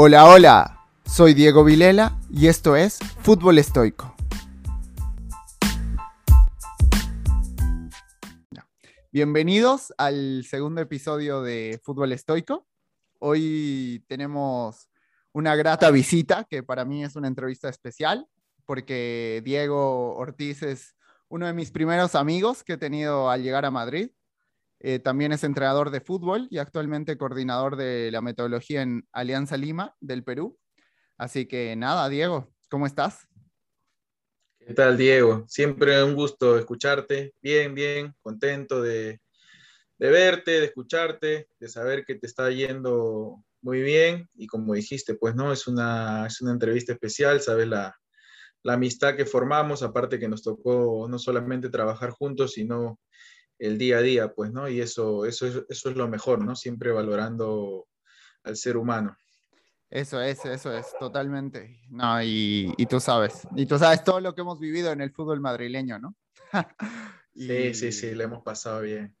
Hola, hola, soy Diego Vilela y esto es Fútbol Estoico. Bienvenidos al segundo episodio de Fútbol Estoico. Hoy tenemos una grata visita que para mí es una entrevista especial porque Diego Ortiz es uno de mis primeros amigos que he tenido al llegar a Madrid. Eh, también es entrenador de fútbol y actualmente coordinador de la metodología en Alianza Lima del Perú. Así que nada, Diego, ¿cómo estás? ¿Qué tal, Diego? Siempre un gusto escucharte. Bien, bien, contento de, verte, de escucharte, de saber que te está yendo muy bien. Y como dijiste, pues no, es una, es una entrevista especial, sabes la, la amistad que formamos, aparte que nos tocó no solamente trabajar juntos, sino el día a día, pues, ¿no? Y eso, eso, es, eso es lo mejor, ¿no? Siempre valorando al ser humano. Eso es, eso es, totalmente. No, y, y, tú sabes, y tú sabes todo lo que hemos vivido en el fútbol madrileño, ¿no? Sí, sí, sí, le hemos pasado bien.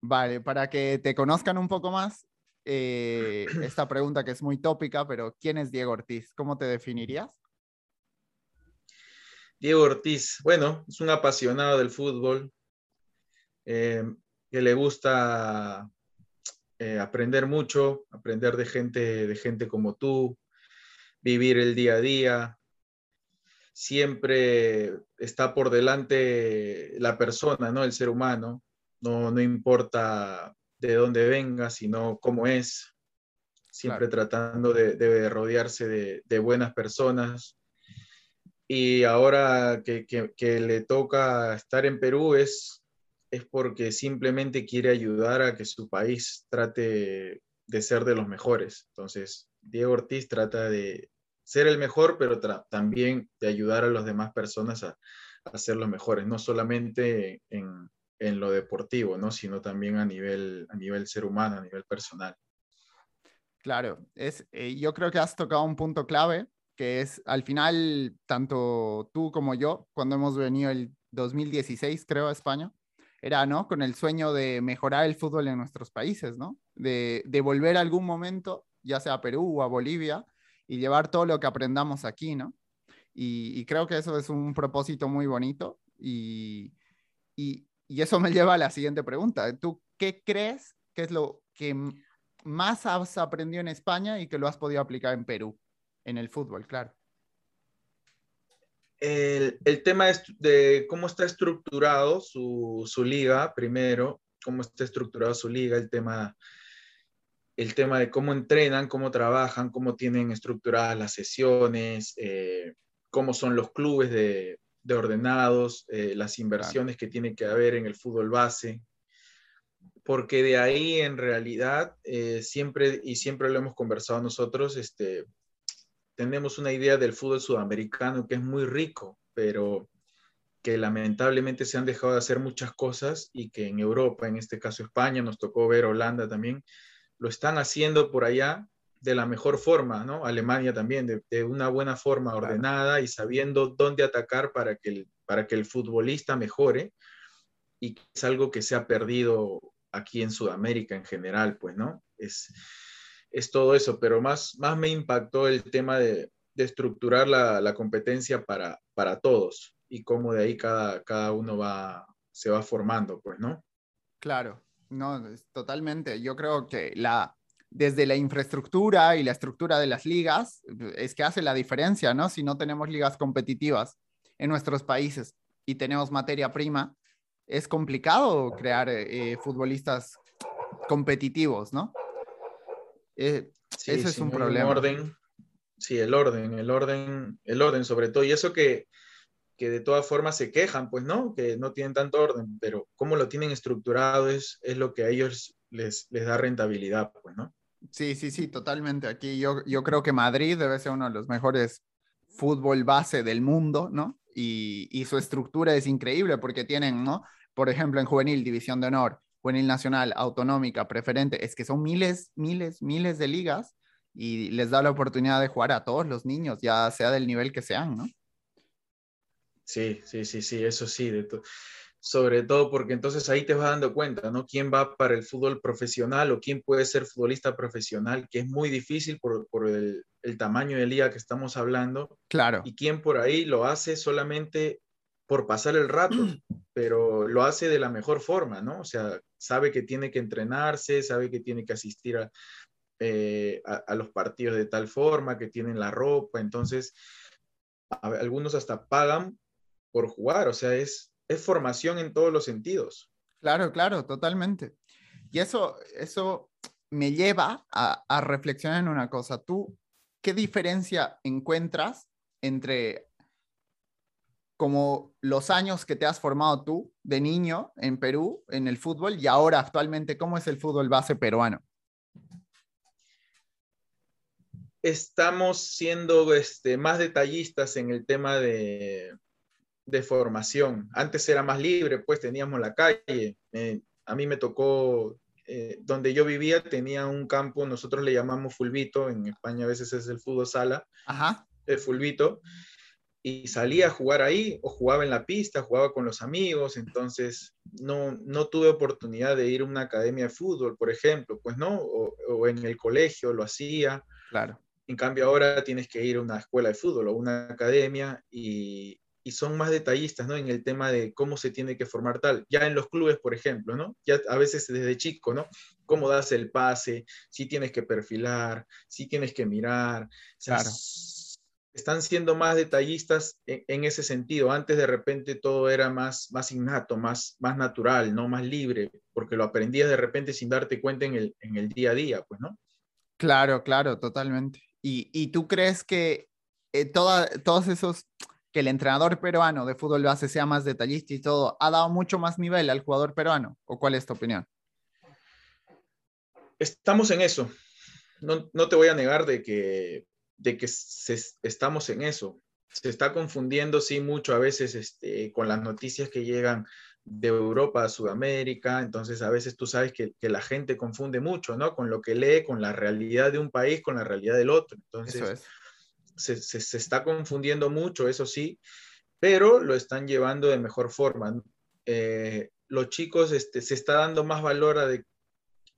vale, para que te conozcan un poco más, eh, esta pregunta que es muy tópica, pero ¿quién es Diego Ortiz? ¿Cómo te definirías? Diego Ortiz, bueno, es un apasionado del fútbol, eh, que le gusta eh, aprender mucho, aprender de gente, de gente como tú, vivir el día a día. Siempre está por delante la persona, ¿no? El ser humano. No, no importa de dónde venga, sino cómo es. Siempre tratando de, rodearse de, buenas personas. Y ahora que, que le toca estar en Perú es es porque simplemente quiere ayudar a que su país trate de ser de los mejores. Entonces, Diego Ortiz trata de ser el mejor, pero también de ayudar a las demás personas a, ser los mejores, no solamente en, lo deportivo, ¿no? sino también a nivel, a nivel ser humano, a nivel personal. Claro, es, eh, yo creo que has tocado un punto clave, que es al final, tanto tú como yo, cuando hemos venido el 2016, creo, a España, era, ¿no? Con el sueño de mejorar el fútbol en nuestros países, ¿no? De, de volver algún momento, ya sea a Perú o a Bolivia, y llevar todo lo que aprendamos aquí, ¿no? Y, creo que eso es un propósito muy bonito y, y, y, eso me lleva a la siguiente pregunta. ¿Tú qué crees que es lo que más has aprendido en España y que lo has podido aplicar en Perú, en el fútbol, claro? El, el, tema de cómo está estructurado su, su, liga, primero, cómo está estructurado su liga, el tema, el tema de cómo entrenan, cómo trabajan, cómo tienen estructuradas las sesiones, eh, cómo son los clubes de, de ordenados, eh, las inversiones que tiene que haber en el fútbol base, porque de ahí en realidad eh, siempre, y siempre lo hemos conversado nosotros, este, tenemos una idea del fútbol sudamericano que es muy rico, pero que lamentablemente se han dejado de hacer muchas cosas y que en Europa, en este caso España, nos tocó ver Holanda también, lo están haciendo por allá de la mejor forma, ¿no? Alemania también, de, una buena forma ordenada y sabiendo dónde atacar para que, el, para que el futbolista mejore y es algo que se ha perdido aquí en Sudamérica en general, pues, ¿no? Es, es todo eso, pero más, más me impactó el tema de, estructurar la, competencia para, para todos y cómo de ahí cada, cada uno va, se va formando, pues, ¿no? Claro, no, totalmente. Yo creo que la, desde la infraestructura y la estructura de las ligas es que hace la diferencia, ¿no? Si no tenemos ligas competitivas en nuestros países y tenemos materia prima, es complicado crear eh, futbolistas competitivos, ¿no? Eh, ese es un problema. Orden, sí, el orden, el orden, el orden sobre todo. Y eso que, que de todas formas se quejan, pues, ¿no? Que no tienen tanto orden, pero cómo lo tienen estructurado es, es lo que a ellos les, les da rentabilidad, pues, ¿no? Sí, sí, sí, totalmente. Aquí yo, yo creo que Madrid debe ser uno de los mejores fútbol base del mundo, ¿no? Y, y, su estructura es increíble porque tienen, ¿no? Por ejemplo, en juvenil, división de honor, juvenil nacional, autonómica, preferente, es que son miles, miles, miles de ligas y les da la oportunidad de jugar a todos los niños, ya sea del nivel que sean, ¿no? Sí, sí, sí, sí, eso sí. De sobre todo porque entonces ahí te vas dando cuenta, ¿no? ¿Quién va para el fútbol profesional o quién puede ser futbolista profesional, que es muy difícil por, por el, el, tamaño de liga que estamos hablando. Claro. Y quién por ahí lo hace solamente por pasar el rato, pero lo hace de la mejor forma, ¿no? O sea, sabe que tiene que entrenarse, sabe que tiene que asistir a, eh, a, a los partidos de tal forma, que tienen la ropa, entonces algunos hasta pagan por jugar, o sea, es, es formación en todos los sentidos. Claro, claro, totalmente. Y eso, eso me lleva a, a reflexionar en una cosa. ¿Tú qué diferencia encuentras entre como los años que te has formado tú de niño en Perú, en el fútbol, y ahora actualmente, ¿cómo es el fútbol base peruano? Estamos siendo este, más detallistas en el tema de, de formación. Antes era más libre, pues teníamos la calle. Eh, a mí me tocó, eh, donde yo vivía tenía un campo, nosotros le llamamos fulbito, en España a veces es el fútbol sala, Ajá. el fulbito, y salía a jugar ahí o jugaba en la pista, jugaba con los amigos, entonces no, no tuve oportunidad de ir a una academia de fútbol, por ejemplo, pues no, o, o en el colegio lo hacía. Claro. En cambio ahora tienes que ir a una escuela de fútbol o una academia y, y son más detallistas, ¿no? En el tema de cómo se tiene que formar tal. Ya en los clubes, por ejemplo, ¿no? Ya a veces desde chico, ¿no? Cómo das el pase, si tienes que perfilar, si tienes que mirar. Claro. Están siendo más detallistas en, en, ese sentido. Antes de repente todo era más, más innato, más, más natural, ¿no? Más libre, porque lo aprendías de repente sin darte cuenta en el, en el día a día, pues, ¿no? Claro, claro, totalmente. ¿Y, y tú crees que eh, toda, todos esos que el entrenador peruano de fútbol base sea más detallista y todo, ha dado mucho más nivel al jugador peruano? ¿O cuál es tu opinión? Estamos en eso. No, no te voy a negar de que, de que se, estamos en eso. Se está confundiendo, sí, mucho a veces este, con las noticias que llegan de Europa a Sudamérica, entonces a veces tú sabes que, que, la gente confunde mucho, ¿no? Con lo que lee, con la realidad de un país, con la realidad del otro. Entonces, es se, se, se, está confundiendo mucho, eso sí, pero lo están llevando de mejor forma. Eh, los chicos este, se está dando más valor a, de,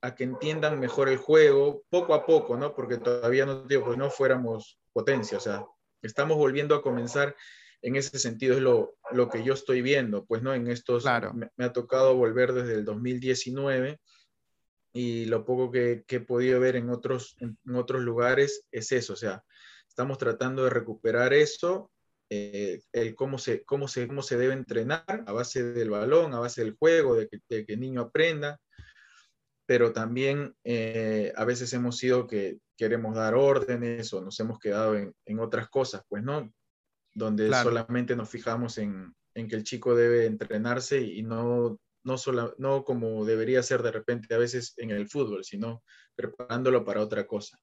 a, que entiendan mejor el juego, poco a poco, ¿no? Porque todavía no, digo, pues no fuéramos potencia, o sea, estamos volviendo a comenzar en ese sentido, es lo, lo que yo estoy viendo, pues, ¿no? En estos, claro. me, me, ha tocado volver desde el 2019 y lo poco que, que he podido ver en otros, en, en otros lugares es eso, o sea, estamos tratando de recuperar eso, eh, el cómo se, cómo, se, cómo se debe entrenar a base del balón, a base del juego, de que, de que el niño aprenda, pero también eh, a veces hemos sido que queremos dar órdenes o nos hemos quedado en, en otras cosas, pues no, donde claro. solamente nos fijamos en, en, que el chico debe entrenarse y no, no, sola, no como debería ser de repente a veces en el fútbol, sino preparándolo para otra cosa.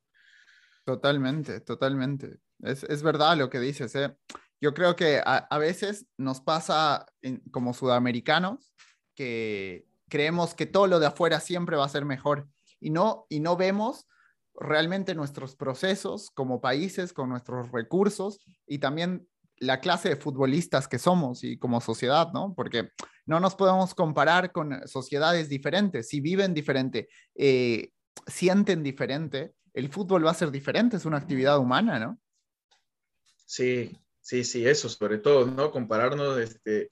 Totalmente, totalmente. Es, es, verdad lo que dices. ¿eh? Yo creo que a, a veces nos pasa en, como sudamericanos que creemos que todo lo de afuera siempre va a ser mejor y no, y no vemos realmente nuestros procesos como países, con nuestros recursos y también la clase de futbolistas que somos y como sociedad, ¿no? Porque no nos podemos comparar con sociedades diferentes, si viven diferente, eh, sienten diferente, el fútbol va a ser diferente, es una actividad humana, ¿no? Sí, sí, sí, eso sobre todo, ¿no? Compararnos este,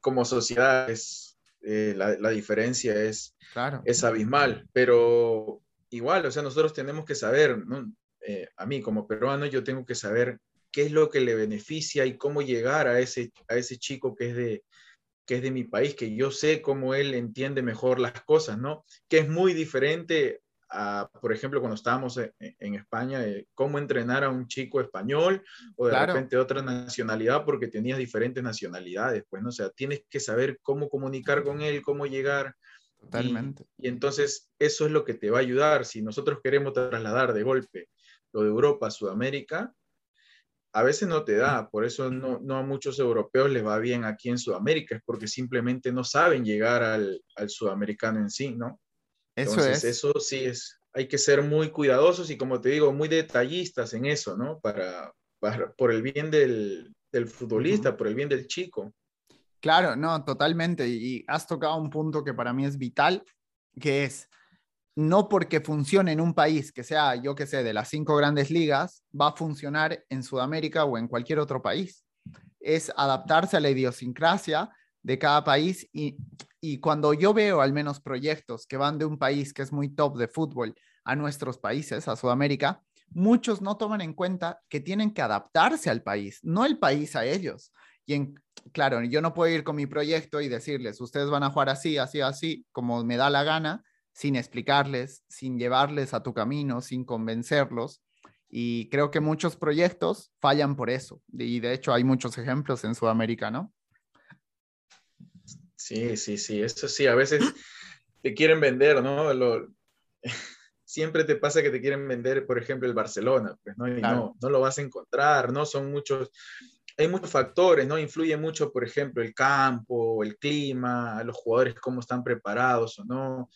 como sociedades, eh, la, la, diferencia es, claro. es abismal, pero igual, o sea, nosotros tenemos que saber, ¿no? Eh, a mí como peruano yo tengo que saber qué es lo que le beneficia y cómo llegar a ese, a ese chico que es de que es de mi país, que yo sé cómo él entiende mejor las cosas, ¿no? Que es muy diferente a, por ejemplo, cuando estábamos en, en España, eh, cómo entrenar a un chico español o de claro. repente otra nacionalidad, porque tenías diferentes nacionalidades, pues, ¿no? O sea, tienes que saber cómo comunicar con él, cómo llegar. Totalmente. Y, y entonces eso es lo que te va a ayudar. Si nosotros queremos trasladar de golpe lo de Europa a Sudamérica, a veces no te da, por eso no, no, a muchos europeos les va bien aquí en Sudamérica, es porque simplemente no saben llegar al, al sudamericano en sí, ¿no? Eso Entonces, es. Eso sí es, hay que ser muy cuidadosos y como te digo, muy detallistas en eso, ¿no? Para, para por el bien del, del futbolista, uh -huh. por el bien del chico. Claro, no, totalmente. Y has tocado un punto que para mí es vital, que es no porque funcione en un país que sea, yo que sé, de las cinco grandes ligas, va a funcionar en Sudamérica o en cualquier otro país. Es adaptarse a la idiosincrasia de cada país y, y cuando yo veo al menos proyectos que van de un país que es muy top de fútbol a nuestros países, a Sudamérica, muchos no toman en cuenta que tienen que adaptarse al país, no el país a ellos. Y en, claro, yo no puedo ir con mi proyecto y decirles, ustedes van a jugar así, así, así, como me da la gana, sin explicarles, sin llevarles a tu camino, sin convencerlos. Y creo que muchos proyectos fallan por eso. Y de hecho hay muchos ejemplos en Sudamérica, ¿no? Sí, sí, sí, eso sí, a veces te quieren vender, ¿no? Lo, siempre te pasa que te quieren vender, por ejemplo, el Barcelona, pues, ¿no? Y no, no lo vas a encontrar, ¿no? Son muchos, hay muchos factores, ¿no? Influye mucho, por ejemplo, el campo, el clima, los jugadores cómo están preparados o no.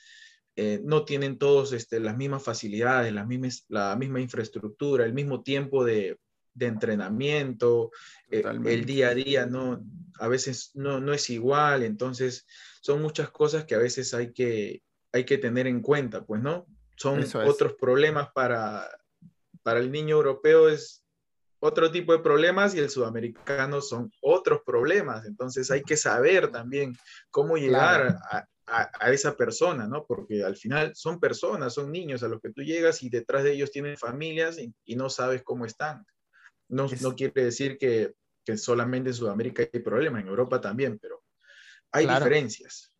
Eh, no tienen todos este, las mismas facilidades, las mismas, la misma infraestructura, el mismo tiempo de, de entrenamiento, eh, el día a día no, a veces no, no es igual, entonces son muchas cosas que a veces hay que, hay que tener en cuenta, pues, ¿no? son otros problemas para, para el niño europeo, es otro tipo de problemas y el sudamericano son otros problemas. Entonces hay que saber también cómo llegar a, a, esa persona, ¿no? Porque al final son personas, son niños a los que tú llegas y detrás de ellos tienen familias y, no sabes cómo están. No, no quiere decir que, que, solamente en Sudamérica hay problemas, en Europa también, pero hay diferencias.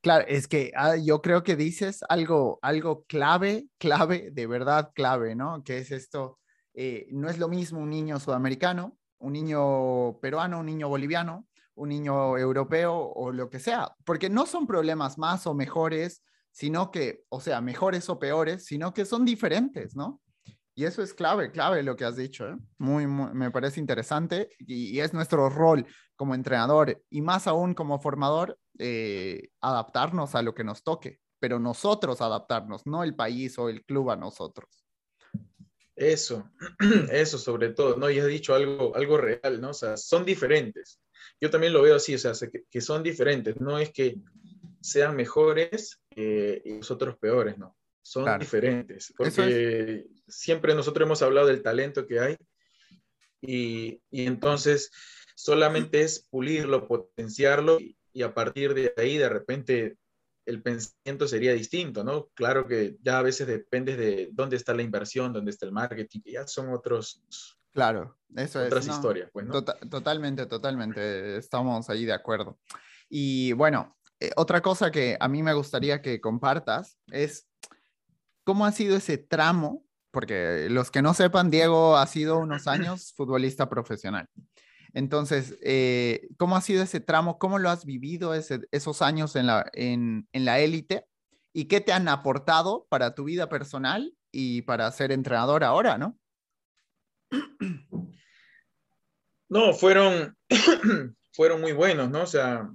Claro, es que ah, yo creo que dices algo, algo clave, clave, de verdad clave, ¿no? Que es esto, eh, no es lo mismo un niño sudamericano, un niño peruano, un niño boliviano, un niño europeo o lo que sea, porque no son problemas más o mejores, sino que, o sea, mejores o peores, sino que son diferentes, ¿no? Y eso es clave, clave lo que has dicho. ¿eh? Muy, me parece interesante y, es nuestro rol como entrenador y más aún como formador, eh, adaptarnos a lo que nos toque, pero nosotros adaptarnos, no el país o el club a nosotros. Eso, eso sobre todo, ¿no? Y has dicho algo, algo real, ¿no? O sea, son diferentes. Yo también lo veo así, o sea, que, son diferentes, no es que sean mejores eh, y nosotros peores, ¿no? Son diferentes, porque siempre nosotros hemos hablado del talento que hay y, y entonces solamente es pulirlo, potenciarlo y, y, a partir de ahí de repente el pensamiento sería distinto, ¿no? Claro que ya a veces depende de dónde está la inversión, dónde está el marketing, que ya son otros... Claro, eso es. Otras historias, pues, ¿no? Tota-, totalmente, totalmente, estamos ahí de acuerdo. Y bueno, eh, otra cosa que a mí me gustaría que compartas es ¿Cómo ha sido ese tramo? Porque los que no sepan, Diego ha sido unos años futbolista profesional. Entonces, eh, ¿cómo ha sido ese tramo? ¿Cómo lo has vivido esos años en la, en, la élite? ¿Y qué te han aportado para tu vida personal y para ser entrenador ahora, no? No, fueron, fueron muy buenos, ¿no? O sea,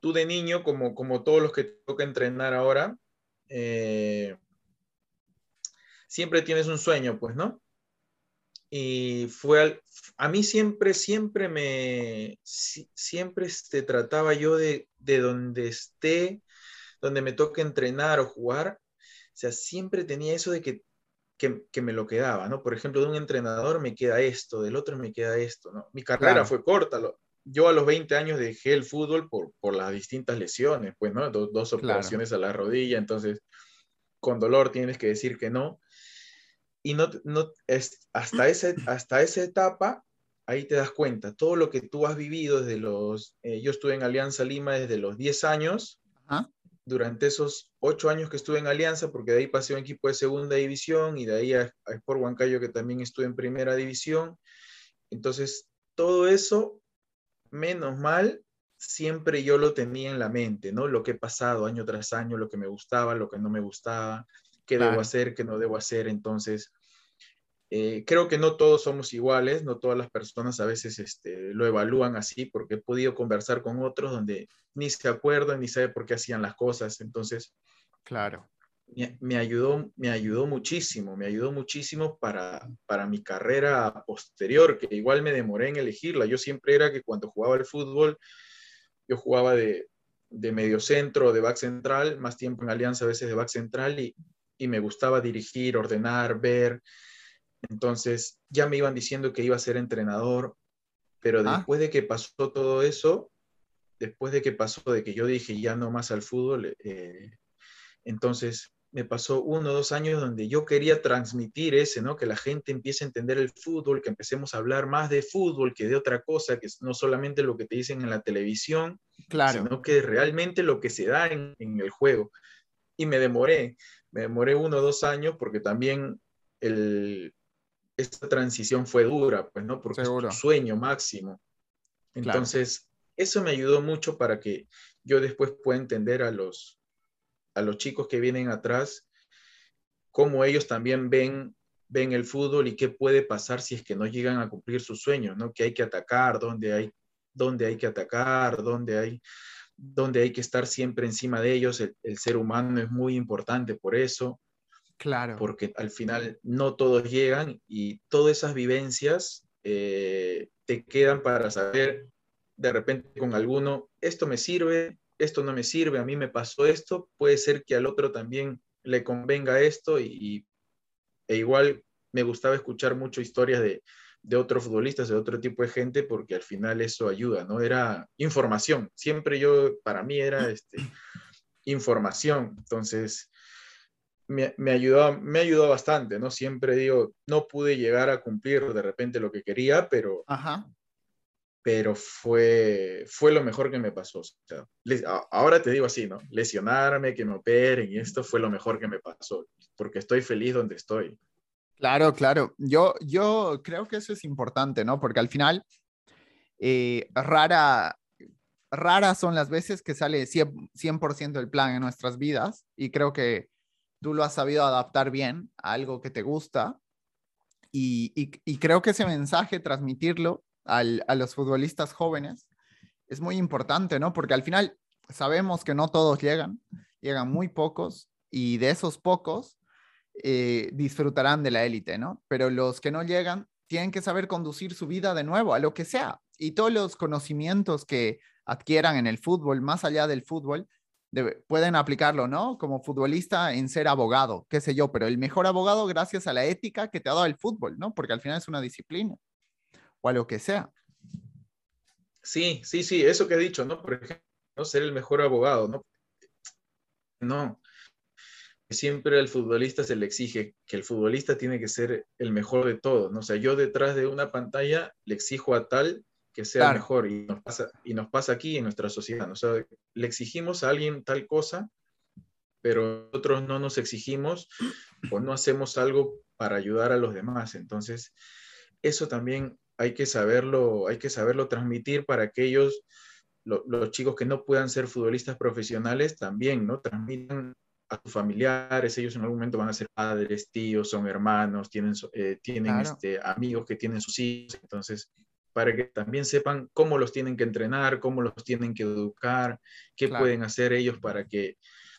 tú de niño, como, como todos los que toca entrenar ahora, eh, siempre tienes un sueño, pues, ¿no? Y fue a mí siempre, siempre me, siempre este, trataba yo de, de donde esté, donde me toque entrenar o jugar, o sea, siempre tenía eso de que, que, me lo quedaba, ¿no? Por ejemplo, de un entrenador me queda esto, del otro me queda esto, ¿no? Mi carrera fue corta, yo a los 20 años dejé el fútbol por, por las distintas lesiones, pues, ¿no? dos operaciones a la rodilla, entonces con dolor tienes que decir que no. Y no, no es, hasta, ese, hasta esa etapa, ahí te das cuenta, todo lo que tú has vivido desde los, eh, yo estuve en Alianza Lima desde los 10 años, durante esos 8 años que estuve en Alianza, porque de ahí pasé a un equipo de segunda división y de ahí a, a Sport Huancayo que también estuve en primera división. Entonces, todo eso menos mal, siempre yo lo tenía en la mente, ¿no? Lo que he pasado año tras año, lo que me gustaba, lo que no me gustaba, qué debo hacer, qué no debo hacer. Entonces, eh, creo que no todos somos iguales, no todas las personas a veces este, lo evalúan así, porque he podido conversar con otros donde ni se acuerdan ni sabe por qué hacían las cosas. Entonces, claro. Me, ayudó, me ayudó muchísimo, me ayudó muchísimo para, para mi carrera posterior, que igual me demoré en elegirla. Yo siempre era que cuando jugaba el fútbol, yo jugaba de, de medio centro, de back central, más tiempo en Alianza a veces de back central y, y me gustaba dirigir, ordenar, ver. Entonces ya me iban diciendo que iba a ser entrenador, pero ah. después de que pasó todo eso, después de que pasó, de que yo dije ya no más al fútbol, eh, entonces me pasó uno o dos años donde yo quería transmitir ese, ¿no? Que la gente empiece a entender el fútbol, que empecemos a hablar más de fútbol que de otra cosa, que no solamente lo que te dicen en la televisión, claro. sino que realmente lo que se da en, el juego. Y me demoré, me demoré uno o dos años porque también el, esta transición fue dura, pues, ¿no? Porque es un sueño máximo. Entonces, eso me ayudó mucho para que yo después pueda entender a los, a los chicos que vienen atrás, cómo ellos también ven, ven el fútbol y qué puede pasar si es que no llegan a cumplir sus sueños, ¿no? Que hay que atacar, dónde hay, dónde hay que atacar, dónde hay, dónde hay que estar siempre encima de ellos. El, el ser humano es muy importante por eso. Claro. Porque al final no todos llegan y todas esas vivencias eh, te quedan para saber de repente con alguno, esto me sirve, esto no me sirve, a mí me pasó esto, puede ser que al otro también le convenga esto y, e igual me gustaba escuchar mucho historias de, de otros futbolistas, de otro tipo de gente, porque al final eso ayuda, ¿no? Era información, siempre yo, para mí era este, información, entonces me, me, ayudó, me ayudó bastante, ¿no? Siempre digo, no pude llegar a cumplir de repente lo que quería, pero, pero fue, fue lo mejor que me pasó. ahora te digo así, ¿no? Lesionarme, que me operen y esto fue lo mejor que me pasó, porque estoy feliz donde estoy. Claro, claro. Yo, yo creo que eso es importante, ¿no? Porque al final, eh, rara, raras son las veces que sale 100%, 100 el plan en nuestras vidas y creo que tú lo has sabido adaptar bien a algo que te gusta y, y, creo que ese mensaje, transmitirlo a los futbolistas jóvenes, es muy importante, ¿no? Porque al final sabemos que no todos llegan, llegan muy pocos y de esos pocos eh, disfrutarán de la élite, ¿no? Pero los que no llegan tienen que saber conducir su vida de nuevo a lo que sea y todos los conocimientos que adquieran en el fútbol, más allá del fútbol, pueden aplicarlo, ¿no? Como futbolista en ser abogado, qué sé yo, pero el mejor abogado gracias a la ética que te ha dado el fútbol, ¿no? Porque al final es una disciplina o a lo que sea. Sí, sí, sí, eso que he dicho, ¿no? Por ejemplo, ser el mejor abogado, ¿no? No. Siempre al futbolista se le exige que el futbolista tiene que ser el mejor de todos, ¿no? O sea, yo detrás de una pantalla le exijo a tal que sea mejor y nos, pasa, y nos pasa aquí en nuestra sociedad. O sea, le exigimos a alguien tal cosa, pero nosotros no nos exigimos o no hacemos algo para ayudar a los demás. Entonces, eso también hay que saberlo, hay que saberlo transmitir para aquellos, los chicos que no puedan ser futbolistas profesionales, también, ¿no? Transmitan a sus familiares, ellos en algún momento van a ser padres, tíos, son hermanos, tienen, eh, tienen este, amigos que tienen sus hijos, entonces para que también sepan cómo los tienen que entrenar, cómo los tienen que educar, qué pueden hacer ellos para que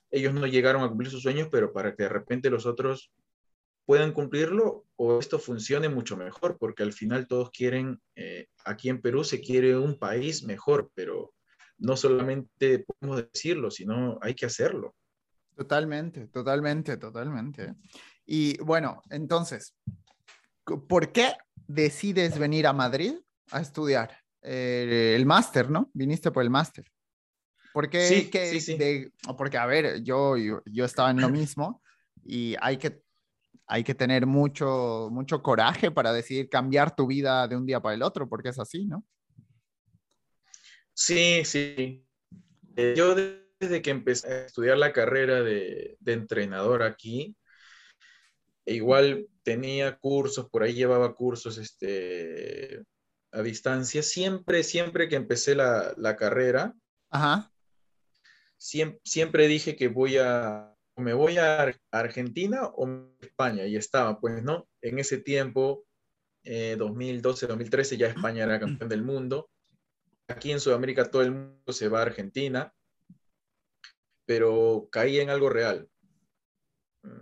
ellos no llegaron a cumplir sus sueños, pero para que de repente los otros puedan cumplirlo o esto funcione mucho mejor, porque al final todos quieren, eh, aquí en Perú se quiere un país mejor, pero no solamente podemos decirlo, sino hay que hacerlo. Totalmente, totalmente, totalmente. Y bueno, entonces, ¿por qué decides venir a Madrid a estudiar eh, el máster, ¿no? Viniste por el máster. ¿Por qué? Sí, sí, sí. porque, a ver, yo, yo, estaba en lo mismo y hay que, hay que tener mucho, mucho coraje para decidir cambiar tu vida de un día para el otro, porque es así, ¿no? Sí, sí. Eh, yo desde que empecé a estudiar la carrera de, de entrenador aquí, igual tenía cursos, por ahí llevaba cursos este, a distancia, siempre, siempre que empecé la, carrera, Siempre, dije que voy a, me voy a Argentina o a España, y estaba, pues, ¿no? En ese tiempo, 2012, eh, 2013, ya España era campeón del mundo. Aquí en Sudamérica todo el mundo se va a Argentina, pero caí en algo real.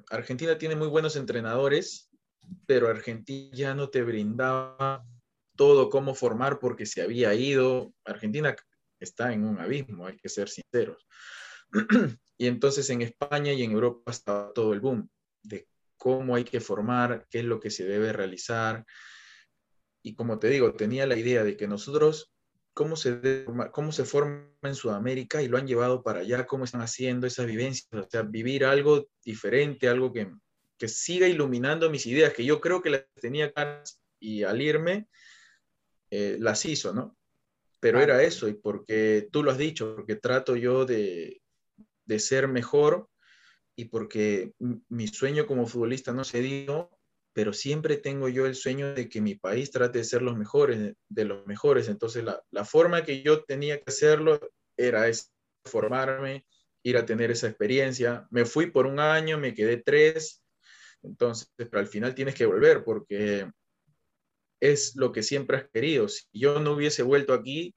Argentina tiene muy buenos entrenadores, pero Argentina ya no te brindaba todo cómo formar porque se había ido. Argentina está en un abismo, hay que ser sinceros. y entonces en España y en Europa estaba todo el boom de cómo hay que formar, qué es lo que se debe realizar. Y como te digo, tenía la idea de que nosotros, cómo se, cómo se forma en Sudamérica y lo han llevado para allá, cómo están haciendo esas vivencias, o sea, vivir algo diferente, algo que, que siga iluminando mis ideas, que yo creo que las tenía claras y al irme eh, las hizo, ¿no? Pero era eso, y porque tú lo has dicho, porque trato yo de, de ser mejor y porque mi sueño como futbolista no se dio, pero siempre tengo yo el sueño de que mi país trate de ser los mejores, de los mejores. Entonces, la, la forma que yo tenía que hacerlo era formarme, ir a tener esa experiencia. Me fui por un año, me quedé tres, entonces, pero al final tienes que volver porque es lo que siempre has querido. Si yo no hubiese vuelto aquí,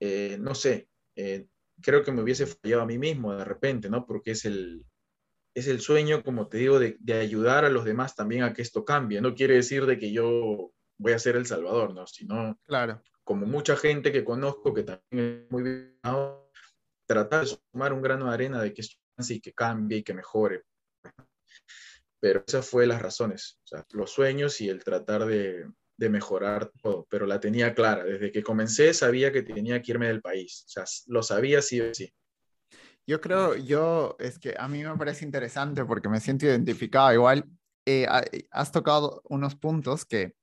eh, no sé, eh, creo que me hubiese fallado a mí mismo de repente, ¿no? Porque es el, es el sueño, como te digo, de, de, ayudar a los demás también a que esto cambie. No quiere decir de que yo voy a ser el salvador, ¿no? Sino, claro. como mucha gente que conozco que también es muy bien, tratar de sumar un grano de arena de que esto y que cambie y que mejore pero esas fue las razones, o sea, los sueños y el tratar de, de, mejorar todo, pero la tenía clara, desde que comencé sabía que tenía que irme del país, o sea, lo sabía sí o sí. Yo creo, yo, es que a mí me parece interesante porque me siento identificado, igual eh, has tocado unos puntos que,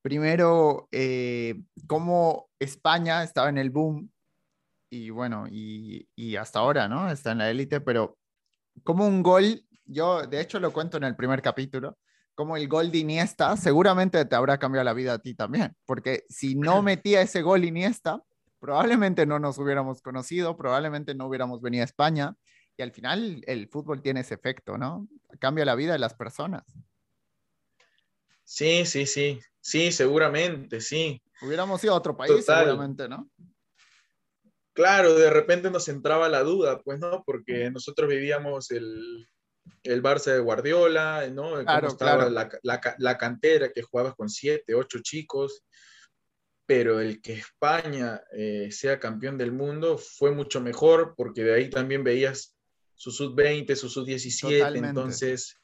primero, eh, cómo España estaba en el boom y bueno, y, y hasta ahora, ¿no? Está en la élite, pero como un gol yo, de hecho, lo cuento en el primer capítulo, como el gol de Iniesta seguramente te habrá cambiado la vida a ti también, porque si no metía ese gol Iniesta, probablemente no nos hubiéramos conocido, probablemente no hubiéramos venido a España, y al final el fútbol tiene ese efecto, ¿no? Cambia la vida de las personas. Sí, sí, sí, sí, seguramente, sí. Hubiéramos ido a otro país, seguramente, ¿no? Claro, de repente nos entraba la duda, pues, ¿no? Porque nosotros vivíamos el, el Barça de Guardiola, ¿no? Claro, estaba La, la, la, cantera que jugabas con siete, ocho chicos, pero el que España eh, sea campeón del mundo fue mucho mejor porque de ahí también veías su sub-20, su sub-17, entonces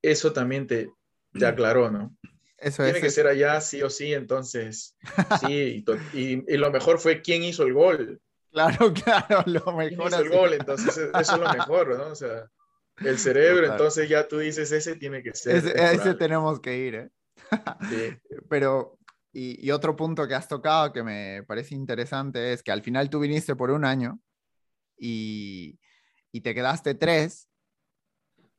eso también te, te aclaró, ¿no? Eso Tiene que ser allá sí o sí, entonces sí, y, y, lo mejor fue quién hizo el gol. Claro, claro, lo mejor. ¿Quién hizo el gol? Entonces eso es lo mejor, ¿no? O sea, el cerebro, entonces ya tú dices, ese tiene que ser. Ese, ese tenemos que ir, ¿eh? Sí. Pero, y, y, otro punto que has tocado que me parece interesante es que al final tú viniste por un año y, y te quedaste tres.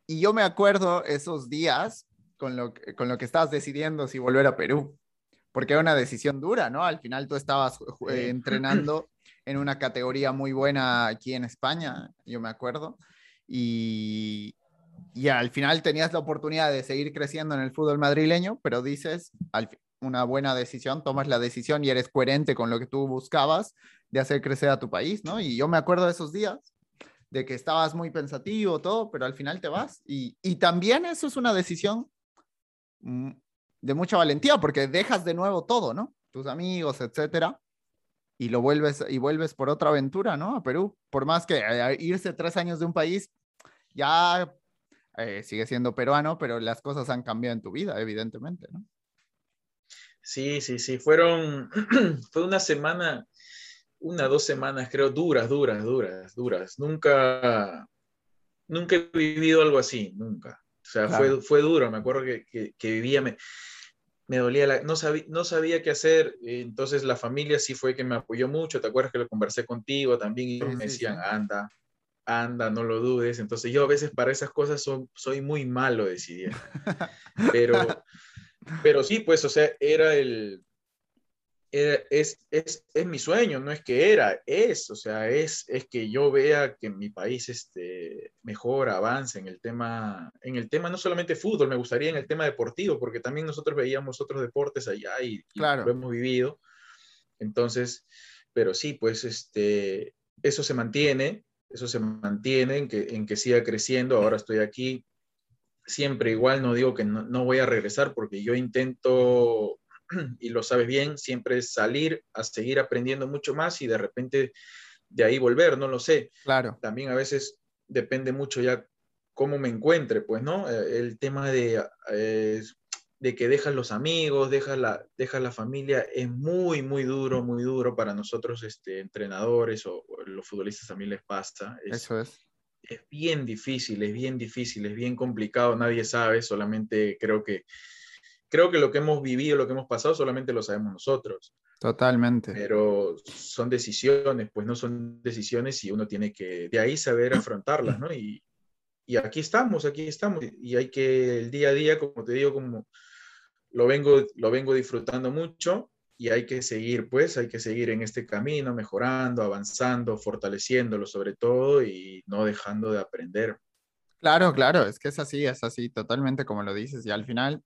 Y yo me acuerdo esos días con lo, con lo que estabas decidiendo si volver a Perú, porque era una decisión dura, ¿no? Al final tú estabas eh, entrenando en una categoría muy buena aquí en España, yo me acuerdo y, y al final tenías la oportunidad de seguir creciendo en el fútbol madrileño, pero dices, una buena decisión, tomas la decisión y eres coherente con lo que tú buscabas de hacer crecer a tu país, ¿no? Y yo me acuerdo de esos días, de que estabas muy pensativo, todo, pero al final te vas. Y, y también eso es una decisión mm, de mucha valentía, porque dejas de nuevo todo, ¿no? Tus amigos, etcétera, y lo vuelves y vuelves por otra aventura, ¿no? A Perú. Por más que eh, irse tres años de un país ya eh, sigue siendo peruano, pero las cosas han cambiado en tu vida, evidentemente, ¿no? Sí, sí, sí, fueron, fue una semana, una, dos semanas, creo, duras, duras, duras, duras. Nunca, nunca he vivido algo así, nunca. O sea, claro. fue, fue duro, me acuerdo que, que, que vivía, me, me dolía, la, no, sabía, no sabía qué hacer, entonces la familia sí fue que me apoyó mucho, ¿te acuerdas que lo conversé contigo también? Y sí, me decían, sí, anda, anda, no lo dudes. Entonces yo a veces para esas cosas soy, soy muy malo decidiendo. Pero, pero sí, pues, o sea, era el... Era, es, es, es, mi sueño, no es que era, es, o sea, es, es que yo vea que mi país este, mejora, avance en el tema, en el tema no solamente fútbol, me gustaría en el tema deportivo, porque también nosotros veíamos otros deportes allá y, claro. y lo hemos vivido. Entonces, pero sí, pues este, eso se mantiene, eso se mantiene, en que, en que siga creciendo. Ahora estoy aquí, siempre igual, no digo que no, no voy a regresar porque yo intento y lo sabes bien, siempre es salir a seguir aprendiendo mucho más y de repente de ahí volver, no lo sé. Claro. También a veces depende mucho ya cómo me encuentre, pues, ¿no? Eh, el tema de, eh, de que dejas los amigos, dejas la, dejas la familia, es muy, muy duro, muy duro para nosotros, este, entrenadores o, los futbolistas también les pasa. Eso es. Es bien difícil, es bien difícil, es bien complicado, nadie sabe, solamente creo que, creo que lo que hemos vivido, lo que hemos pasado, solamente lo sabemos nosotros. Totalmente. Pero son decisiones, pues no son decisiones y uno tiene que de ahí saber afrontarlas, ¿no? Y, y aquí estamos, aquí estamos. Y hay que el día a día, como te digo, como lo vengo, lo vengo disfrutando mucho y hay que seguir, pues, hay que seguir en este camino, mejorando, avanzando, fortaleciéndolo sobre todo y no dejando de aprender. Claro, claro, es que es así, es así, totalmente como lo dices. Y al final,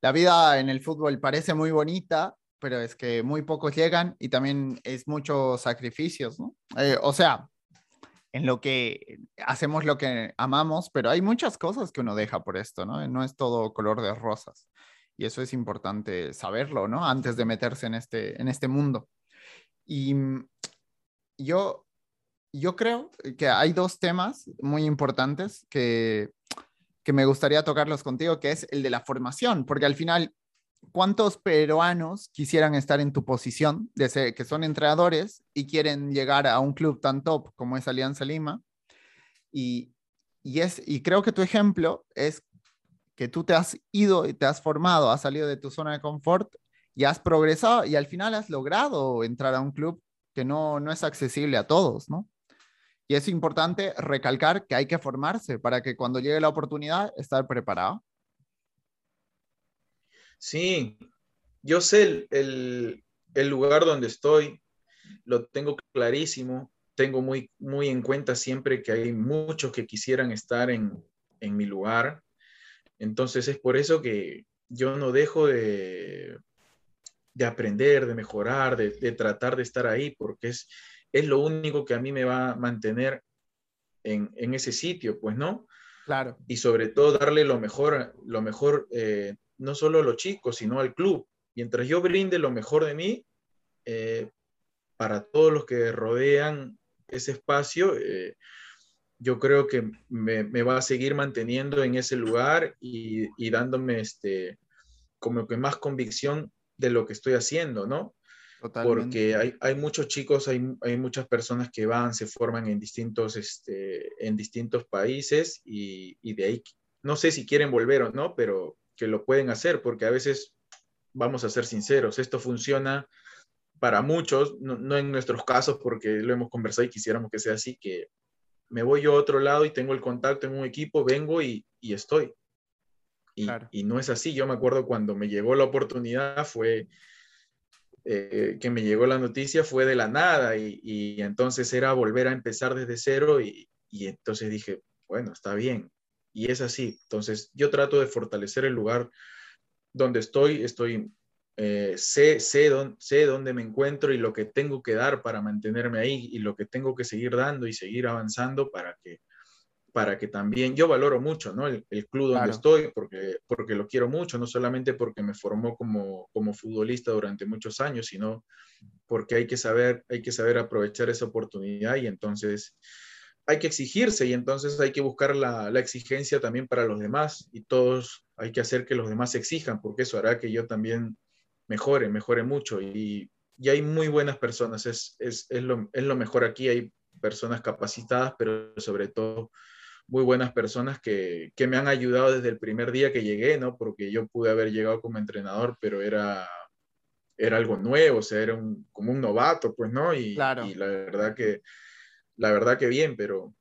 la vida en el fútbol parece muy bonita, pero es que muy pocos llegan y también es muchos sacrificios, ¿no? Eh, o sea, en lo que hacemos lo que amamos, pero hay muchas cosas que uno deja por esto, ¿no? No es todo color de rosas. Y eso es importante saberlo, ¿no? Antes de meterse en este, en este mundo. Y mm, yo, yo creo que hay dos temas muy importantes que, que me gustaría tocarlos contigo, que es el de la formación, porque al final, ¿cuántos peruanos quisieran estar en tu posición, de ser, que son entrenadores y quieren llegar a un club tan top como es Alianza Lima? Y, y, es, y creo que tu ejemplo es que tú te has ido y te has formado, has salido de tu zona de confort y has progresado y al final has logrado entrar a un club que no, no es accesible a todos, ¿no? Y es importante recalcar que hay que formarse para que cuando llegue la oportunidad estar preparado. Sí, yo sé el, el, lugar donde estoy, lo tengo clarísimo, tengo muy, muy en cuenta siempre que hay muchos que quisieran estar en, en mi lugar, entonces es por eso que yo no dejo de, de aprender, de mejorar, de, tratar de estar ahí, porque es, es lo único que a mí me va a mantener en, ese sitio, pues, ¿no? Claro. Y sobre todo darle lo mejor, lo mejor eh, no solo a los chicos, sino al club. Mientras yo brinde lo mejor de mí, eh, para todos los que rodean ese espacio, eh, yo creo que me, va a seguir manteniendo en ese lugar y, dándome este, como que más convicción de lo que estoy haciendo, ¿no? Porque hay, hay, muchos chicos, hay, hay, muchas personas que van, se forman en distintos, este, en distintos países y, y, de ahí, no sé si quieren volver o no, pero que lo pueden hacer, porque a veces, vamos a ser sinceros, esto funciona para muchos, no, no en nuestros casos, porque lo hemos conversado y quisiéramos que sea así, que me voy yo a otro lado y tengo el contacto en un equipo, vengo y, estoy. Y, no es así. Yo me acuerdo cuando me llegó la oportunidad, fue eh, que me llegó la noticia, fue de la nada y, entonces era volver a empezar desde cero y, entonces dije, bueno, está bien. Y es así. Entonces yo trato de fortalecer el lugar donde estoy, estoy eh, sé, sé, sé dónde me encuentro y lo que tengo que dar para mantenerme ahí y lo que tengo que seguir dando y seguir avanzando para que, para que también yo valoro mucho ¿no? el, club donde estoy porque, porque lo quiero mucho, no solamente porque me formó como, como futbolista durante muchos años, sino porque hay que saber, hay que saber aprovechar esa oportunidad y entonces hay que exigirse y entonces hay que buscar la, la, exigencia también para los demás y todos hay que hacer que los demás exijan porque eso hará que yo también mejore, mejore mucho. Y, hay muy buenas personas, es, es, es, lo, es, lo, mejor aquí, hay personas capacitadas, pero sobre todo muy buenas personas que, que, me han ayudado desde el primer día que llegué, ¿no? Porque yo pude haber llegado como entrenador, pero era, era algo nuevo, o sea, era un, como un novato, pues, ¿no? Y, y la verdad que, la verdad que bien, pero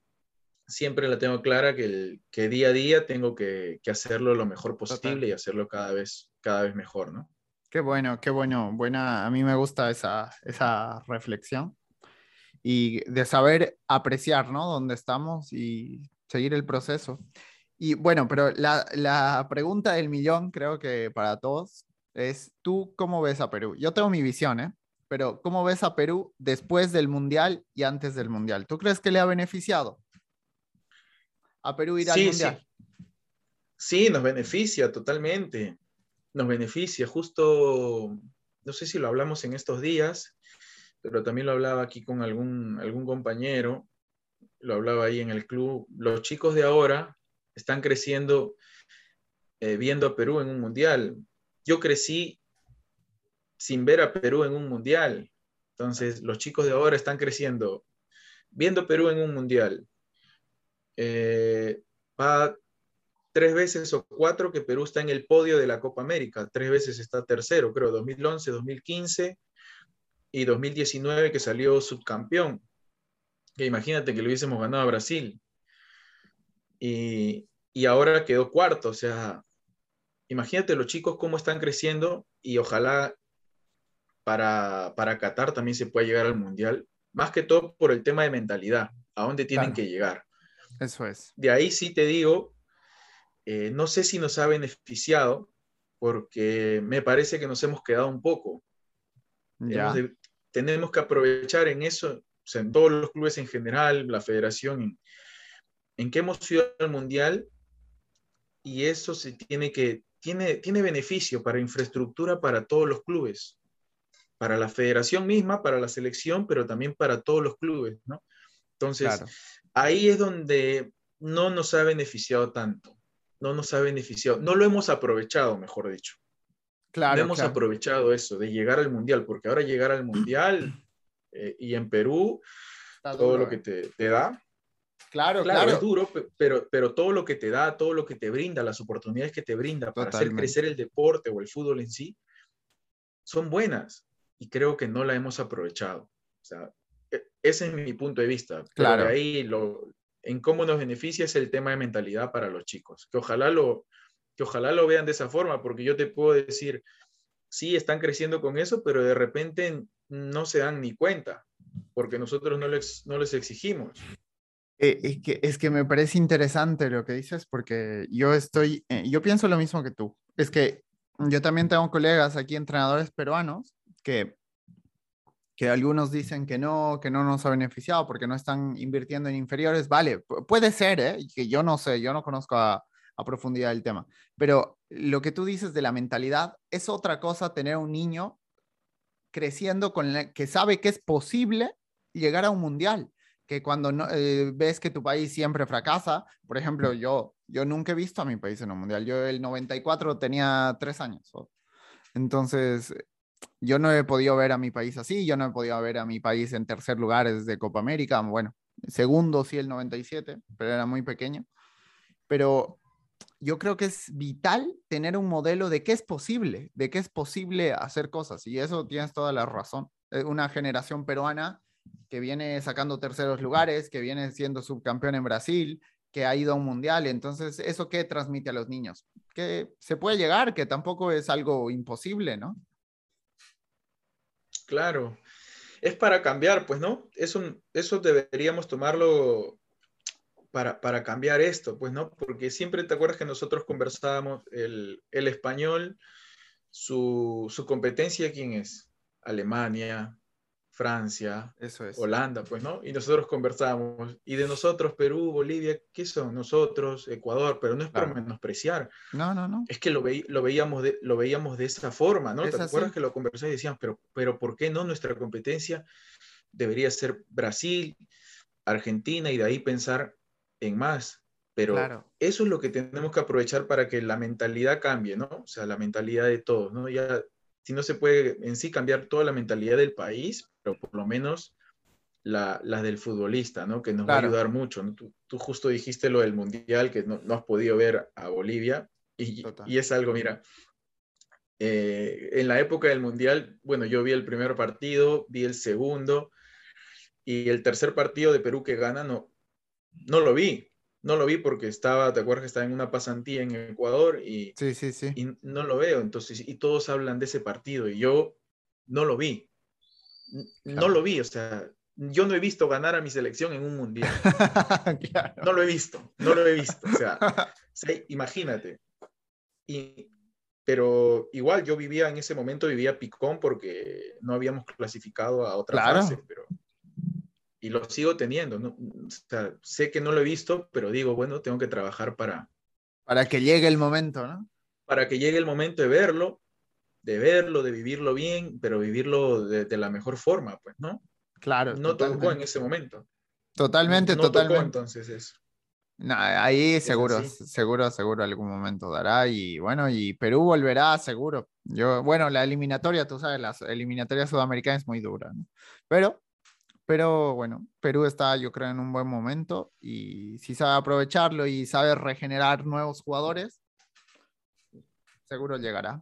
siempre la tengo clara que, que día a día tengo que, que hacerlo lo mejor posible y hacerlo cada vez, cada vez mejor, ¿no? Qué bueno, qué bueno. Buena, a mí me gusta esa, esa reflexión y de saber apreciar, ¿no? Dónde estamos y seguir el proceso. Y bueno, pero la, la pregunta del millón, creo que para todos, es, ¿tú cómo ves a Perú? Yo tengo mi visión, ¿eh? Pero ¿cómo ves a Perú después del Mundial y antes del Mundial? ¿Tú crees que le ha beneficiado a Perú ir al Mundial? Sí. sí, nos beneficia totalmente nos beneficia. Justo, no sé si lo hablamos en estos días, pero también lo hablaba aquí con algún, algún compañero, lo hablaba ahí en el club. Los chicos de ahora están creciendo eh, viendo a Perú en un mundial. Yo crecí sin ver a Perú en un mundial. Entonces, los chicos de ahora están creciendo viendo Perú en un mundial. Eh, va tres veces o cuatro que Perú está en el podio de la Copa América. Tres veces está tercero, creo, 2011, 2015 y 2019 que salió subcampeón. Que imagínate que lo hubiésemos ganado a Brasil. Y, y ahora quedó cuarto. O sea, imagínate los chicos cómo están creciendo y ojalá para, para Qatar también se pueda llegar al Mundial. Más que todo por el tema de mentalidad, a dónde tienen que llegar. Eso es. De ahí sí te digo, eh, no sé si nos ha beneficiado, porque me parece que nos hemos quedado un poco. tenemos que aprovechar en eso, en todos los clubes en general, la federación, en, que hemos ido al mundial y eso se tiene que, tiene, tiene beneficio para infraestructura para todos los clubes, para la federación misma, para la selección, pero también para todos los clubes, ¿no? Entonces, ahí es donde no nos ha beneficiado tanto, no nos ha beneficiado, no lo hemos aprovechado, mejor dicho. Claro. No hemos aprovechado eso, de llegar al mundial, porque ahora llegar al mundial eh, y en Perú, todo lo que te, te, da. Claro, claro, es duro, pero, pero todo lo que te da, todo lo que te brinda, las oportunidades que te brinda para hacer crecer el deporte o el fútbol en sí, son buenas y creo que no la hemos aprovechado. O sea, e, ese es mi punto de vista. Claro. ahí lo, en cómo nos beneficia es el tema de mentalidad para los chicos. Que ojalá lo, que ojalá lo vean de esa forma, porque yo te puedo decir, sí, están creciendo con eso, pero de repente no se dan ni cuenta, porque nosotros no les, no les exigimos. Eh, es, que, es que me parece interesante lo que dices, porque yo estoy, eh, yo pienso lo mismo que tú. Es que yo también tengo colegas aquí, entrenadores peruanos, que que algunos dicen que no, que no nos ha beneficiado porque no están invirtiendo en inferiores. Vale, puede ser, ¿eh? que yo no sé, yo no conozco a, profundidad el tema, pero lo que tú dices de la mentalidad es otra cosa tener un niño creciendo con que sabe que es posible llegar a un mundial, que cuando no, eh, ves que tu país siempre fracasa, por ejemplo, yo, yo nunca he visto a mi país en un mundial, yo el 94 tenía tres años, entonces yo no he podido ver a mi país así, yo no he podido ver a mi país en tercer lugar desde Copa América, bueno, segundo sí el 97, pero era muy pequeño. Pero yo creo que es vital tener un modelo de qué es posible, de qué es posible hacer cosas, y eso tienes toda la razón. Una generación peruana que viene sacando terceros lugares, que viene siendo subcampeón en Brasil, que ha ido a un mundial, entonces, ¿eso qué transmite a los niños? Que se puede llegar, que tampoco es algo imposible, ¿no? Claro, es para cambiar, pues, ¿no? Eso deberíamos tomarlo para, para, cambiar esto, pues, ¿no? Porque siempre te acuerdas que nosotros conversábamos el, el español, su, su competencia, ¿quién es? Alemania, Francia, Eso es. Holanda, pues, ¿no? Y nosotros conversábamos. Y de nosotros, Perú, Bolivia, ¿qué son? Nosotros, Ecuador, pero no es por menospreciar. No, no, no. Es que lo, lo, veíamos, de, lo veíamos de esa forma, ¿no? ¿Te acuerdas que lo conversamos y decíamos, pero, pero ¿por qué no nuestra competencia debería ser Brasil, Argentina y de ahí pensar en más? Pero eso es lo que tenemos que aprovechar para que la mentalidad cambie, ¿no? O sea, la mentalidad de todos, ¿no? Ya si no se puede en sí cambiar toda la mentalidad del país, pero por lo menos la, del futbolista, ¿no? Que nos va a ayudar mucho. Tú, justo dijiste lo del Mundial, que no, has podido ver a Bolivia, y, y es algo, mira, eh, en la época del Mundial, bueno, yo vi el primer partido, vi el segundo, y el tercer partido de Perú que gana, no, no lo vi no lo vi porque estaba, ¿te acuerdas que estaba en una pasantía en Ecuador? Y, sí, sí, sí. Y no lo veo, entonces, y todos hablan de ese partido y yo no lo vi. No lo vi, o sea, yo no he visto ganar a mi selección en un mundial. No lo he visto, no lo he visto. O sea, imagínate. Y, pero igual yo vivía en ese momento, vivía picón porque no habíamos clasificado a otra fase, pero y lo sigo teniendo. ¿no? O sea, sé que no lo he visto, pero digo, bueno, tengo que trabajar para... Para que llegue el momento, ¿no? para que llegue el momento de verlo, de verlo, de vivirlo bien, pero vivirlo de, la mejor forma, pues, ¿no? Claro. No tocó en ese momento. Totalmente, no totalmente. Tocó entonces eso. ahí seguro, seguro, seguro algún momento dará y bueno, y Perú volverá seguro. Yo, bueno, la eliminatoria, tú sabes, la eliminatoria sudamericana es muy dura, ¿no? Pero, pero bueno, Perú está yo creo en un buen momento y si sabe aprovecharlo y sabe regenerar nuevos jugadores, seguro llegará.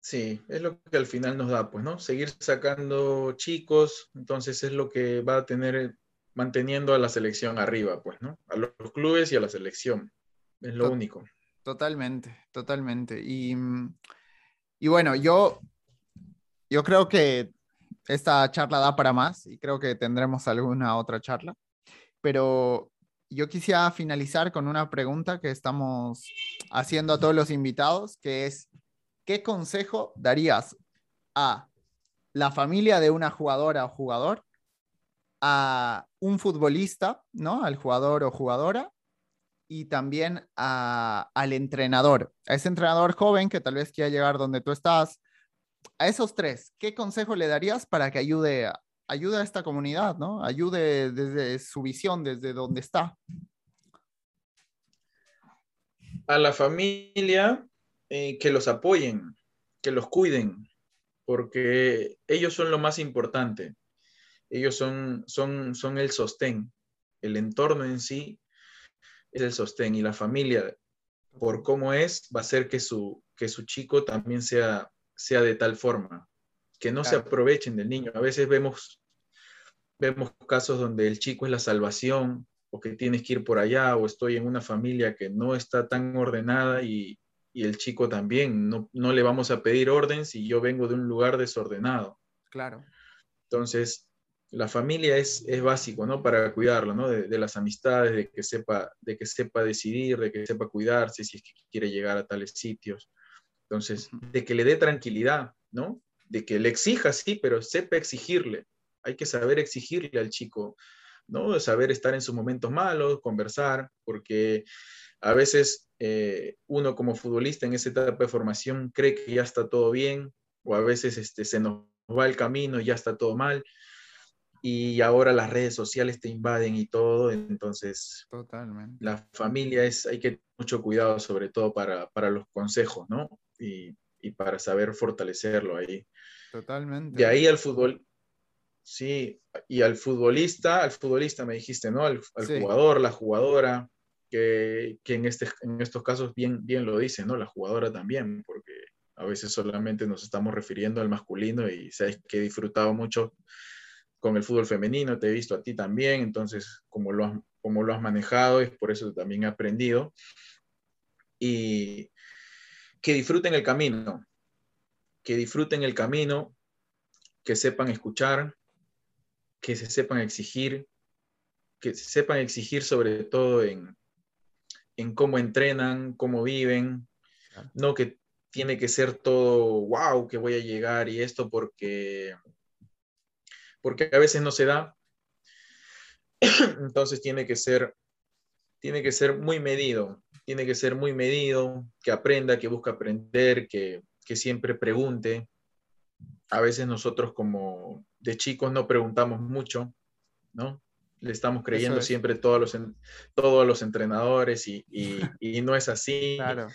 Sí, es lo que al final nos da, pues, ¿no? Seguir sacando chicos, entonces es lo que va a tener manteniendo a la selección arriba, pues, ¿no? A los clubes y a la selección. Es lo único. Totalmente, totalmente. Y, y bueno, yo, yo creo que esta charla da para más y creo que tendremos alguna otra charla, pero yo quisiera finalizar con una pregunta que estamos haciendo a todos los invitados, que es, ¿qué consejo darías a la familia de una jugadora o jugador, a un futbolista, ¿no? Al jugador o jugadora, y también al entrenador, a ese entrenador joven que tal vez quiera llegar donde tú estás. A esos tres, ¿qué consejo le darías para que ayude a, ayude a esta comunidad, ¿no? Ayude desde su visión, desde donde está? A la familia, eh, que los apoyen, que los cuiden, porque ellos son lo más importante. Ellos son, son, son el sostén. El entorno en sí es el sostén y la familia, por cómo es, va a hacer que su, que su chico también sea, sea de tal forma, que no se aprovechen del niño. A veces vemos, vemos casos donde el chico es la salvación o que tienes que ir por allá o estoy en una familia que no está tan ordenada y, y el chico también. No, no le vamos a pedir orden si yo vengo de un lugar desordenado. Claro. Entonces, la familia es, es básico, ¿no? Para cuidarlo, ¿no? De, las amistades, de que, sepa, de que sepa decidir, de que sepa cuidarse si es que quiere llegar a tales sitios. Entonces, de que le dé tranquilidad, ¿no? De que le exija, sí, pero sepa exigirle. Hay que saber exigirle al chico, ¿no? Saber estar en sus momentos malos, conversar, porque a veces eh, uno como futbolista en esa etapa de formación cree que ya está todo bien, o a veces este, se nos va el camino y ya está todo mal y ahora las redes sociales te invaden y todo, entonces Totalmente. la familia es, hay que tener mucho cuidado sobre todo para, para los consejos, ¿no? Y, y, para saber fortalecerlo ahí. Totalmente. De ahí al fútbol, sí, y al futbolista, al futbolista me dijiste, ¿no? Al, al jugador, la jugadora, que, que, en, este, en estos casos bien, bien lo dice, ¿no? La jugadora también, porque a veces solamente nos estamos refiriendo al masculino y sabes que he disfrutado mucho con el fútbol femenino, te he visto a ti también, entonces como lo has, como lo has manejado, es por eso también he aprendido. Y que disfruten el camino, que disfruten el camino, que sepan escuchar, que se sepan exigir, que se sepan exigir sobre todo en, en cómo entrenan, cómo viven, no que tiene que ser todo, wow, que voy a llegar y esto porque porque a veces no se da. Entonces tiene que ser, tiene que ser muy medido, tiene que ser muy medido, que aprenda, que busque aprender, que, que siempre pregunte. A veces nosotros como de chicos no preguntamos mucho, ¿no? Le estamos creyendo siempre todos los, todos los entrenadores y, y, no es así. Claro.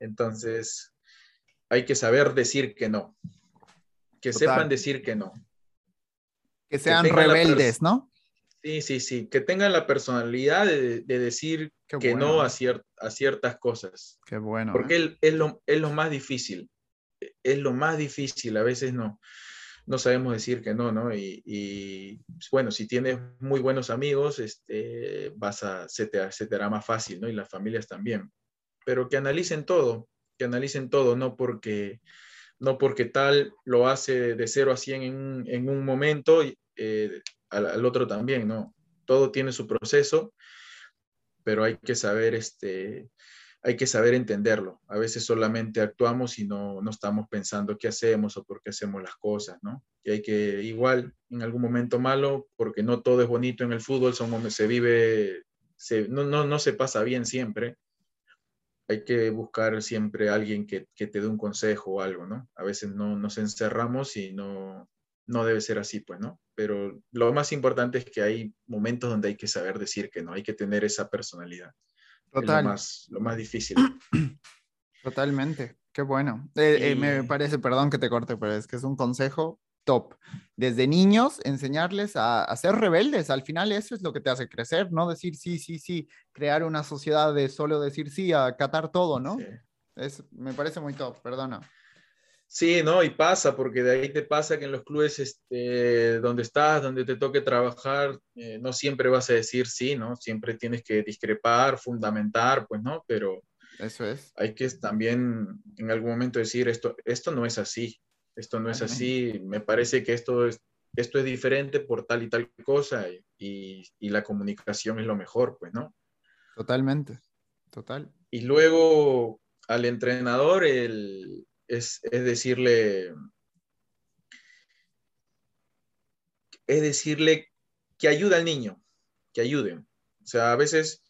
Entonces, hay que saber decir que no. Que sepan decir que no. Que sean rebeldes, ¿no? Sí, sí, sí, que tengan la personalidad de, decir que no a, a, ciertas cosas. Qué bueno. Porque ¿eh? es, lo, es lo más difícil, es lo más difícil, a veces no, no sabemos decir que no, ¿no? Y, bueno, si tienes muy buenos amigos, este, vas a, se, te, se te hará más fácil, ¿no? Y las familias también. Pero que analicen todo, que analicen todo, no porque no porque tal lo hace de 0 a 100 en, un momento, eh, al, otro también, ¿no? Todo tiene su proceso, pero hay que saber, este, hay que saber entenderlo. A veces solamente actuamos y no, no estamos pensando qué hacemos o por qué hacemos las cosas, ¿no? Y hay que, igual, en algún momento malo, porque no todo es bonito en el fútbol, son se vive, no, no, no se pasa bien siempre, hay que buscar siempre a alguien que, que, te dé un consejo o algo, ¿no? A veces no nos encerramos y no, no debe ser así, pues, ¿no? Pero lo más importante es que hay momentos donde hay que saber decir que no, hay que tener esa personalidad. Total. lo, más, lo más difícil. Totalmente, qué bueno. Eh, eh, me parece, perdón que te corte, pero es que es un consejo top. Desde niños, enseñarles a, ser rebeldes. Al final eso es lo que te hace crecer, no decir sí, sí, sí, crear una sociedad de solo decir sí, acatar todo, ¿no? Es, me parece muy top, perdona. Sí, no, y pasa, porque de ahí te pasa que en los clubes este, donde estás, donde te toque trabajar, eh, no siempre vas a decir sí, ¿no? Siempre tienes que discrepar, fundamentar, pues, ¿no? Pero eso es. Hay que también en algún momento decir esto, esto no es así, esto no es así, me parece que esto es, esto es diferente por tal y tal cosa y, y la comunicación es lo mejor, pues, ¿no? Totalmente, total. Y luego al entrenador, el es, decirle, es decirle que ayude al niño, que ayude. O sea, a veces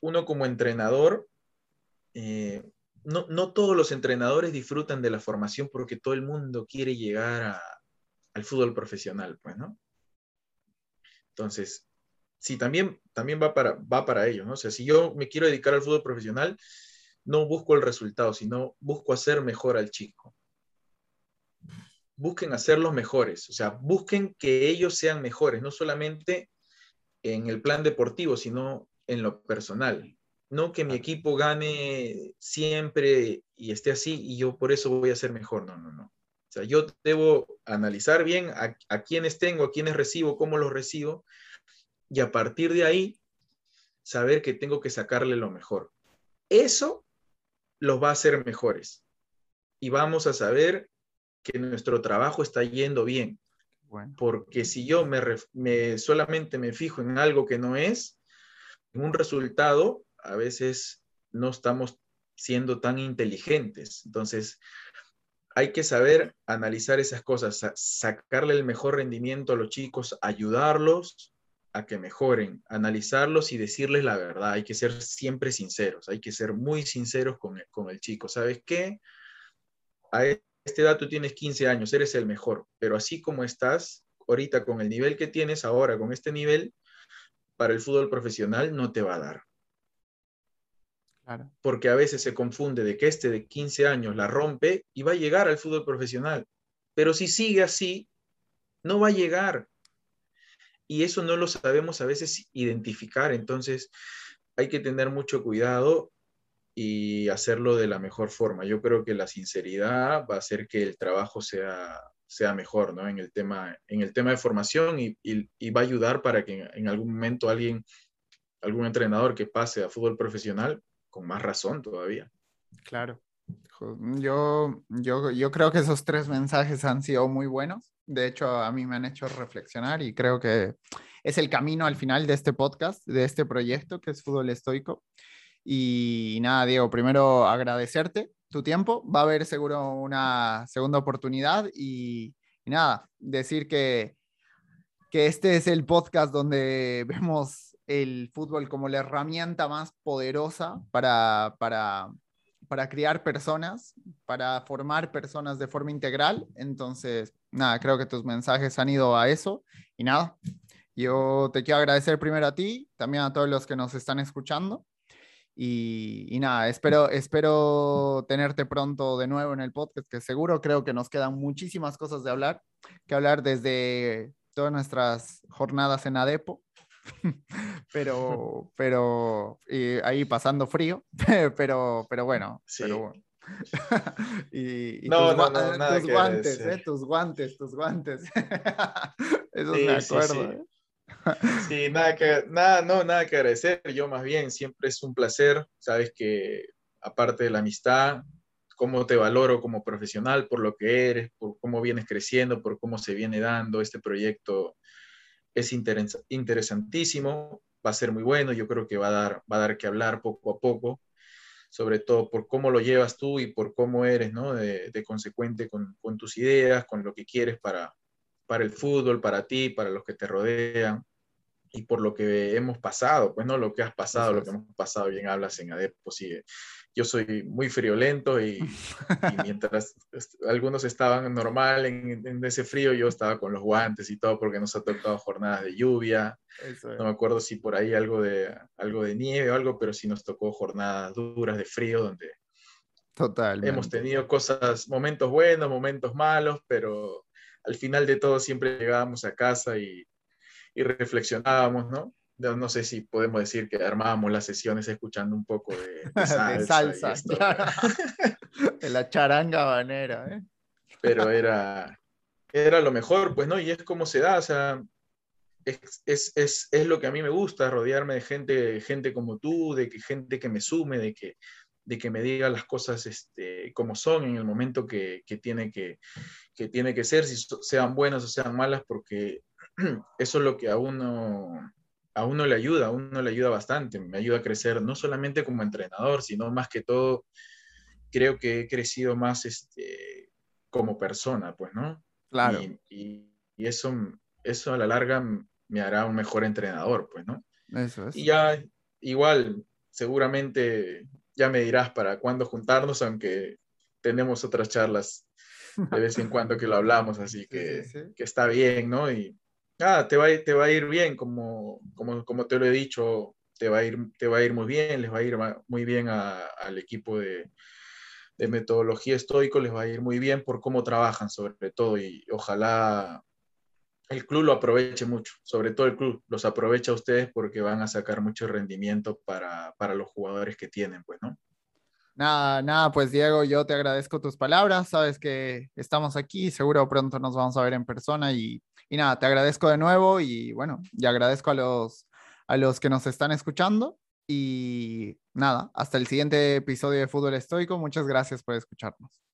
uno como entrenador, eh, no, no, todos los entrenadores disfrutan de la formación porque todo el mundo quiere llegar al fútbol profesional, pues, ¿no? Entonces, sí, también, también va, para, va para ello, ¿no? O sea, si yo me quiero dedicar al fútbol profesional, no busco el resultado, sino busco hacer mejor al chico. Busquen hacerlos mejores, o sea, busquen que ellos sean mejores, no solamente en el plan deportivo, sino en lo personal. No que mi equipo gane siempre y esté así y yo por eso voy a ser mejor. No, no, no. O sea, yo debo analizar bien a, a quiénes tengo, a quiénes recibo, cómo los recibo y a partir de ahí saber que tengo que sacarle lo mejor. Eso los va a hacer mejores. Y vamos a saber que nuestro trabajo está yendo bien. Porque si yo me, solamente me fijo en algo que no es, en un resultado, a veces no estamos siendo tan inteligentes. Entonces, hay que saber analizar esas cosas, sacarle el mejor rendimiento a los chicos, ayudarlos a que mejoren, analizarlos y decirles la verdad. Hay que ser siempre sinceros, hay que ser muy sinceros con el, chico. ¿Sabes qué? A este edad tú tienes 15 años, eres el mejor, pero así como estás ahorita con el nivel que tienes ahora, con este nivel, para el fútbol profesional no te va a dar. Porque a veces se confunde de que este de 15 años la rompe y va a llegar al fútbol profesional. Pero si sigue así, no va a llegar y eso no lo sabemos a veces identificar, entonces hay que tener mucho cuidado y hacerlo de la mejor forma. Yo creo que la sinceridad va a hacer que el trabajo sea, sea mejor, ¿no? En el tema, en el tema de formación y, va a ayudar para que en, algún momento alguien, algún entrenador que pase a fútbol profesional, con más razón todavía. Claro. Yo, yo, yo creo que esos tres mensajes han sido muy buenos. De hecho, a mí me han hecho reflexionar y creo que es el camino al final de este podcast, de este proyecto que es Fútbol Estoico. Y, nada, Diego, primero agradecerte tu tiempo. Va a haber seguro una segunda oportunidad y, nada, decir que, que este es el podcast donde vemos el fútbol como la herramienta más poderosa para, para para criar personas, para formar personas de forma integral. Entonces, nada, creo que tus mensajes han ido a eso. Y nada, yo te quiero agradecer primero a ti, también a todos los que nos están escuchando. Y, nada, espero, espero tenerte pronto de nuevo en el podcast, que seguro creo que nos quedan muchísimas cosas de hablar, que hablar desde todas nuestras jornadas en ADEPO pero, pero ahí pasando frío, pero, pero bueno, pero y, no, tus, no, no, tus guantes, eh, tus guantes, tus guantes. Eso me acuerdo. ¿eh? Sí, nada que, nada, no, nada que agradecer. Yo más bien, siempre es un placer. Sabes que aparte de la amistad, cómo te valoro como profesional por lo que eres, por cómo vienes creciendo, por cómo se viene dando este proyecto es interesantísimo, va a ser muy bueno, yo creo que va a dar, va a dar que hablar poco a poco, sobre todo por cómo lo llevas tú y por cómo eres, ¿no? De, consecuente con, tus ideas, con lo que quieres para, para el fútbol, para ti, para los que te rodean. y por lo que hemos pasado, pues no lo que has pasado, lo que hemos pasado, bien hablas en ADEP, pues sí, yo soy muy friolento y, mientras algunos estaban normal en, ese frío, yo estaba con los guantes y todo porque nos ha tocado jornadas de lluvia. No me acuerdo si por ahí algo de, algo de nieve o algo, pero sí nos tocó jornadas duras de frío donde hemos tenido cosas, momentos buenos, momentos malos, pero al final de todo siempre llegábamos a casa y, y reflexionábamos, ¿no? No sé si podemos decir que armábamos las sesiones escuchando un poco de, salsa. de la charanga banera, ¿eh? Pero era, era lo mejor, pues, ¿no? Y es como se da, o sea, es, es, es, es, lo que a mí me gusta, rodearme de gente, gente como tú, de que gente que me sume, de que, de que me diga las cosas este, como son en el momento que, que, tiene que, que tiene que ser, si sean buenas o sean malas, porque eso es lo que a uno a uno le ayuda, a uno le ayuda bastante, me ayuda a crecer no solamente como entrenador, sino más que todo, creo que he crecido más este, como persona, pues, ¿no? Claro. Y, eso, eso a la larga me hará un mejor entrenador, pues, ¿no? Eso es. Y ya, igual, seguramente ya me dirás para cuándo juntarnos, aunque tenemos otras charlas de vez en cuando que lo hablamos, así que, que está bien, ¿no? Y ah, te va, te va a ir bien, como, como, como te lo he dicho, te va a ir, te va a ir muy bien, les va a ir muy bien al equipo de, de, metodología estoico, les va a ir muy bien por cómo trabajan sobre todo y ojalá el club lo aproveche mucho, sobre todo el club los aprovecha a ustedes porque van a sacar mucho rendimiento para, para los jugadores que tienen, pues, ¿no? Nada, nada, pues Diego, yo te agradezco tus palabras, sabes que estamos aquí, seguro pronto nos vamos a ver en persona y y nada, te agradezco de nuevo y bueno, y agradezco a los, a los que nos están escuchando. Y nada, hasta el siguiente episodio de Fútbol Estoico. Muchas gracias por escucharnos.